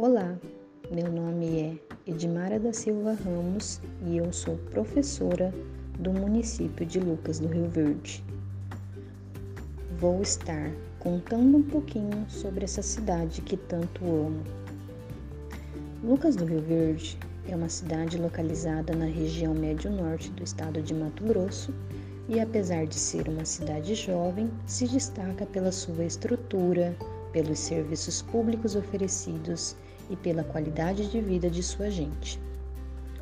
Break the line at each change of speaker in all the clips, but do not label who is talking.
Olá, meu nome é Edmara da Silva Ramos e eu sou professora do município de Lucas do Rio Verde. Vou estar contando um pouquinho sobre essa cidade que tanto amo. Lucas do Rio Verde é uma cidade localizada na região médio-norte do estado de Mato Grosso e, apesar de ser uma cidade jovem, se destaca pela sua estrutura, pelos serviços públicos oferecidos e pela qualidade de vida de sua gente.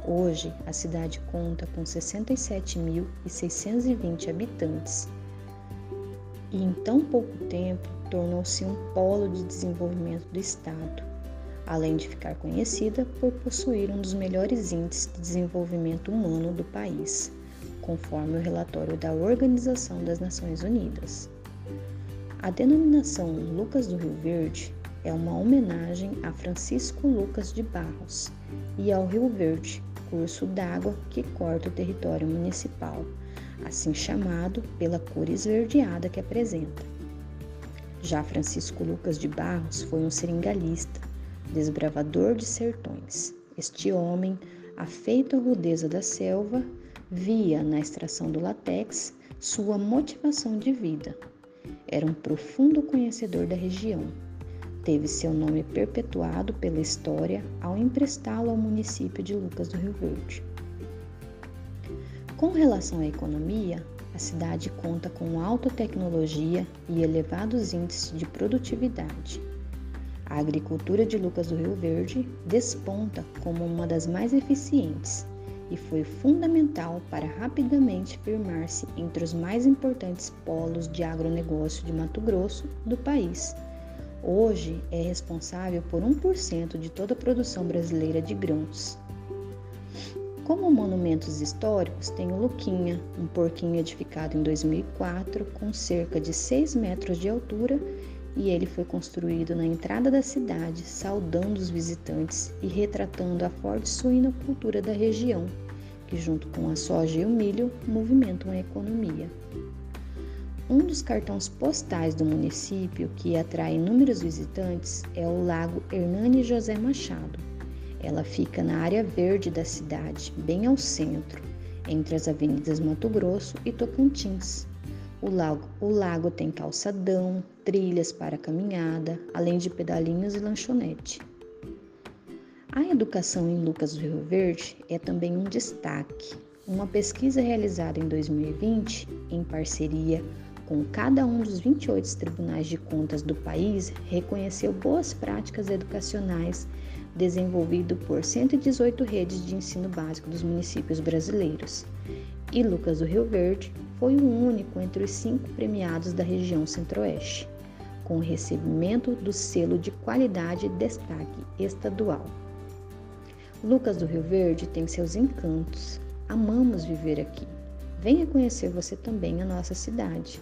Hoje, a cidade conta com 67.620 habitantes e, em tão pouco tempo, tornou-se um polo de desenvolvimento do Estado, além de ficar conhecida por possuir um dos melhores índices de desenvolvimento humano do país, conforme o relatório da Organização das Nações Unidas. A denominação Lucas do Rio Verde é uma homenagem a Francisco Lucas de Barros e ao Rio Verde, curso d'água que corta o território municipal, assim chamado pela cor esverdeada que apresenta. Já Francisco Lucas de Barros foi um seringalista, desbravador de sertões. Este homem, afeito à rudeza da selva, via na extração do látex sua motivação de vida, era um profundo conhecedor da região. Teve seu nome perpetuado pela história ao emprestá-lo ao município de Lucas do Rio Verde. Com relação à economia, a cidade conta com alta tecnologia e elevados índices de produtividade. A agricultura de Lucas do Rio Verde desponta como uma das mais eficientes e foi fundamental para rapidamente firmar-se entre os mais importantes polos de agronegócio de Mato Grosso do país. Hoje é responsável por 1% de toda a produção brasileira de grãos. Como monumentos históricos, tem o Luquinha, um porquinho edificado em 2004 com cerca de 6 metros de altura e ele foi construído na entrada da cidade, saudando os visitantes e retratando a forte suinocultura da região, que junto com a soja e o milho movimentam a economia. Um dos cartões postais do município que atrai inúmeros visitantes é o Lago Hernani José Machado. Ela fica na área verde da cidade, bem ao centro, entre as avenidas Mato Grosso e Tocantins. O lago, o lago tem calçadão, trilhas para caminhada, além de pedalinhos e lanchonete. A educação em Lucas do Rio Verde é também um destaque. Uma pesquisa realizada em 2020, em parceria com cada um dos 28 tribunais de contas do país, reconheceu boas práticas educacionais desenvolvido por 118 redes de ensino básico dos municípios brasileiros. E Lucas do Rio Verde foi o único entre os cinco premiados da região Centro-Oeste, com o recebimento do selo de qualidade destaque estadual. Lucas do Rio Verde tem seus encantos. Amamos viver aqui. Venha conhecer você também a nossa cidade.